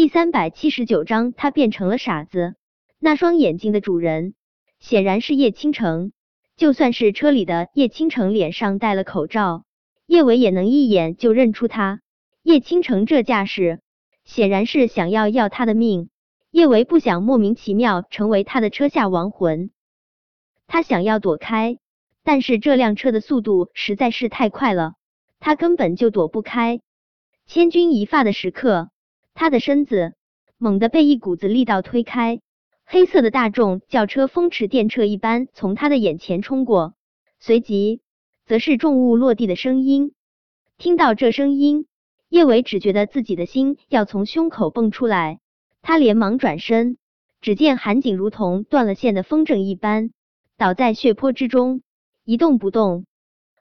第三百七十九章，他变成了傻子。那双眼睛的主人显然是叶倾城。就算是车里的叶倾城脸上戴了口罩，叶伟也能一眼就认出他。叶倾城这架势，显然是想要要他的命。叶维不想莫名其妙成为他的车下亡魂，他想要躲开，但是这辆车的速度实在是太快了，他根本就躲不开。千钧一发的时刻。他的身子猛地被一股子力道推开，黑色的大众轿车风驰电掣一般从他的眼前冲过，随即则是重物落地的声音。听到这声音，叶伟只觉得自己的心要从胸口蹦出来，他连忙转身，只见韩景如同断了线的风筝一般倒在血泊之中，一动不动。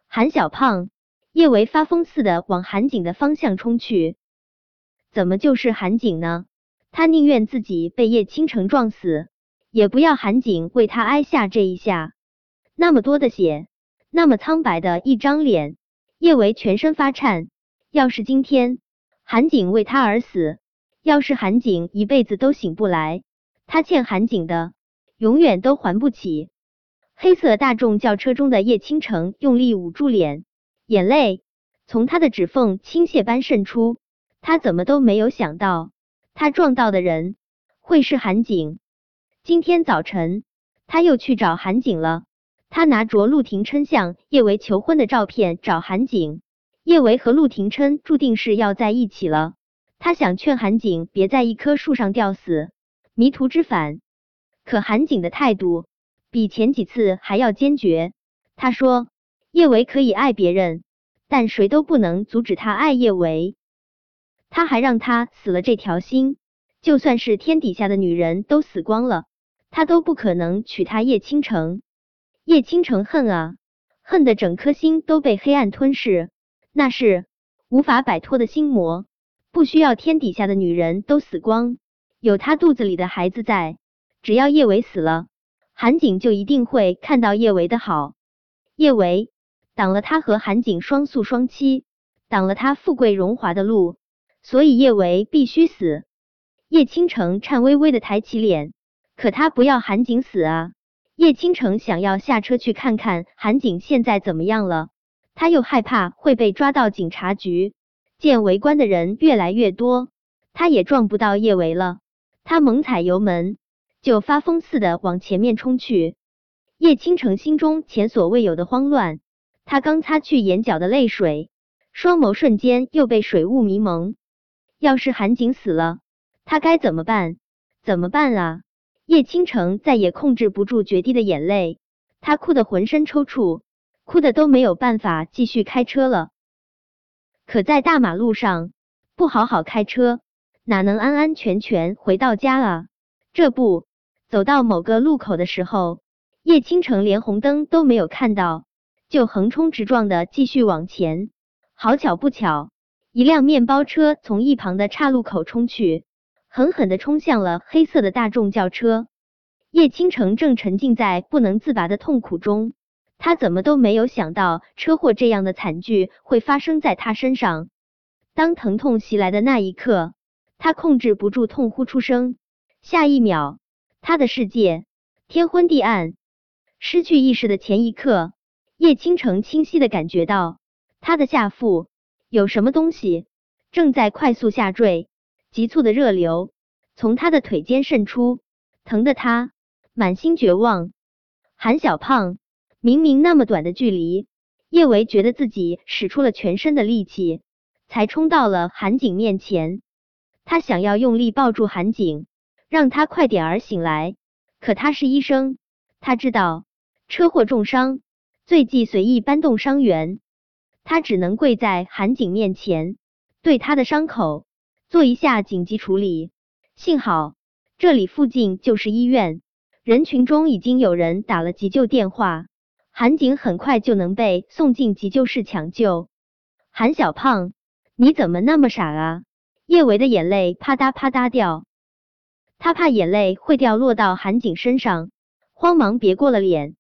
韩小胖，叶维发疯似的往韩景的方向冲去。怎么就是韩景呢？他宁愿自己被叶倾城撞死，也不要韩景为他挨下这一下。那么多的血，那么苍白的一张脸，叶维全身发颤。要是今天韩景为他而死，要是韩景一辈子都醒不来，他欠韩景的永远都还不起。黑色大众轿车中的叶倾城用力捂住脸，眼泪从他的指缝倾泻般渗出。他怎么都没有想到，他撞到的人会是韩景。今天早晨，他又去找韩景了。他拿着陆廷琛向叶维求婚的照片找韩景。叶维和陆廷琛注定是要在一起了。他想劝韩景别在一棵树上吊死，迷途知返。可韩景的态度比前几次还要坚决。他说：“叶维可以爱别人，但谁都不能阻止他爱叶维。”他还让他死了这条心，就算是天底下的女人都死光了，他都不可能娶她叶倾城。叶倾城恨啊，恨的整颗心都被黑暗吞噬，那是无法摆脱的心魔。不需要天底下的女人都死光，有他肚子里的孩子在，只要叶维死了，韩景就一定会看到叶维的好。叶维挡了他和韩景双宿双栖，挡了他富贵荣华的路。所以叶维必须死。叶倾城颤巍巍的抬起脸，可他不要韩景死啊！叶倾城想要下车去看看韩景现在怎么样了，他又害怕会被抓到警察局。见围观的人越来越多，他也撞不到叶维了。他猛踩油门，就发疯似的往前面冲去。叶倾城心中前所未有的慌乱，他刚擦去眼角的泪水，双眸瞬间又被水雾迷蒙。要是韩景死了，他该怎么办？怎么办啊？叶倾城再也控制不住决堤的眼泪，他哭得浑身抽搐，哭的都没有办法继续开车了。可在大马路上不好好开车，哪能安安全全回到家啊？这不，走到某个路口的时候，叶倾城连红灯都没有看到，就横冲直撞的继续往前。好巧不巧。一辆面包车从一旁的岔路口冲去，狠狠的冲向了黑色的大众轿车。叶倾城正沉浸在不能自拔的痛苦中，他怎么都没有想到车祸这样的惨剧会发生在他身上。当疼痛袭来的那一刻，他控制不住痛呼出声。下一秒，他的世界天昏地暗。失去意识的前一刻，叶倾城清晰的感觉到他的下腹。有什么东西正在快速下坠，急促的热流从他的腿间渗出，疼得他满心绝望。韩小胖，明明那么短的距离，叶维觉得自己使出了全身的力气，才冲到了韩景面前。他想要用力抱住韩景，让他快点儿醒来。可他是医生，他知道车祸重伤，最忌随意搬动伤员。他只能跪在韩景面前，对他的伤口做一下紧急处理。幸好这里附近就是医院，人群中已经有人打了急救电话，韩景很快就能被送进急救室抢救。韩小胖，你怎么那么傻啊？叶维的眼泪啪嗒啪嗒掉，他怕眼泪会掉落到韩景身上，慌忙别过了脸。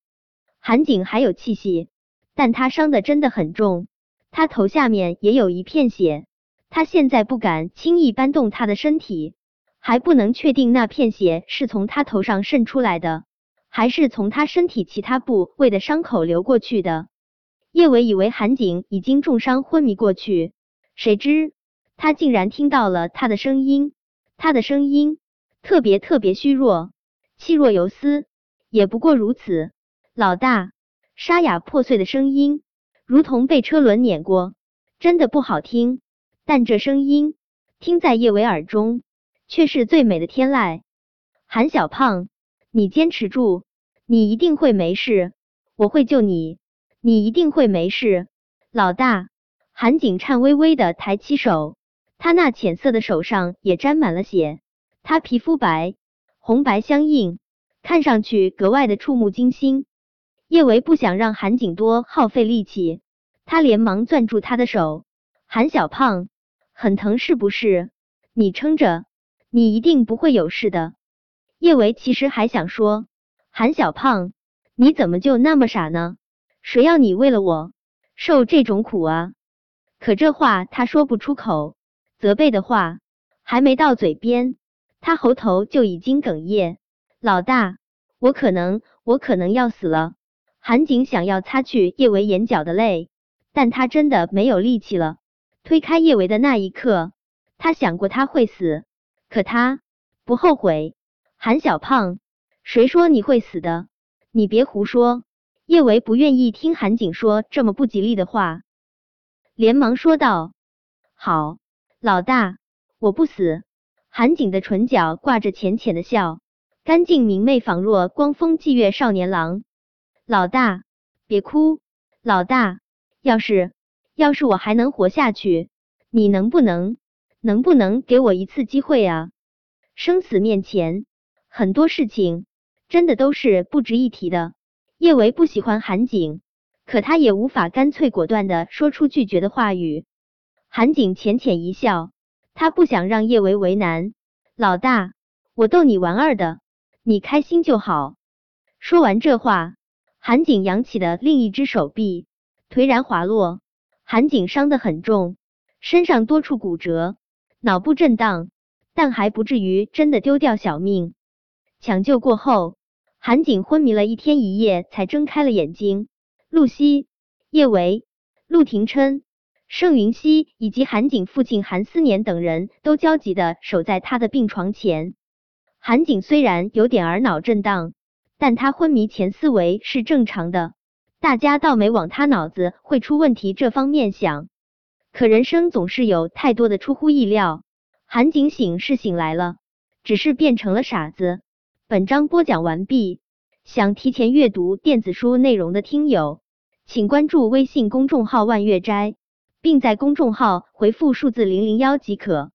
韩景还有气息，但他伤的真的很重。他头下面也有一片血，他现在不敢轻易搬动他的身体，还不能确定那片血是从他头上渗出来的，还是从他身体其他部位的伤口流过去的。叶伟以为韩景已经重伤昏迷过去，谁知他竟然听到了他的声音，他的声音特别特别虚弱，气若游丝，也不过如此。老大，沙哑破碎的声音，如同被车轮碾过，真的不好听。但这声音听在叶伟耳中，却是最美的天籁。韩小胖，你坚持住，你一定会没事，我会救你。你一定会没事，老大。韩景颤巍巍的抬起手，他那浅色的手上也沾满了血。他皮肤白，红白相映，看上去格外的触目惊心。叶维不想让韩景多耗费力气，他连忙攥住他的手。韩小胖，很疼是不是？你撑着，你一定不会有事的。叶维其实还想说，韩小胖，你怎么就那么傻呢？谁要你为了我受这种苦啊？可这话他说不出口，责备的话还没到嘴边，他喉头就已经哽咽。老大，我可能，我可能要死了。韩景想要擦去叶维眼角的泪，但他真的没有力气了。推开叶维的那一刻，他想过他会死，可他不后悔。韩小胖，谁说你会死的？你别胡说。叶维不愿意听韩景说这么不吉利的话，连忙说道：“好，老大，我不死。”韩景的唇角挂着浅浅的笑，干净明媚，仿若光风霁月少年郎。老大，别哭，老大，要是要是我还能活下去，你能不能能不能给我一次机会啊？生死面前，很多事情真的都是不值一提的。叶维不喜欢韩景，可他也无法干脆果断的说出拒绝的话语。韩景浅浅一笑，他不想让叶维为难。老大，我逗你玩儿的，你开心就好。说完这话，韩景扬起的另一只手臂颓然滑落。韩景伤得很重，身上多处骨折，脑部震荡，但还不至于真的丢掉小命。抢救过后。韩景昏迷了一天一夜，才睁开了眼睛。陆西、叶维、陆廷琛、盛云熙以及韩景父亲韩思年等人都焦急的守在他的病床前。韩景虽然有点儿脑震荡，但他昏迷前思维是正常的，大家倒没往他脑子会出问题这方面想。可人生总是有太多的出乎意料，韩景醒是醒来了，只是变成了傻子。本章播讲完毕，想提前阅读电子书内容的听友，请关注微信公众号“万月斋”，并在公众号回复数字零零幺即可。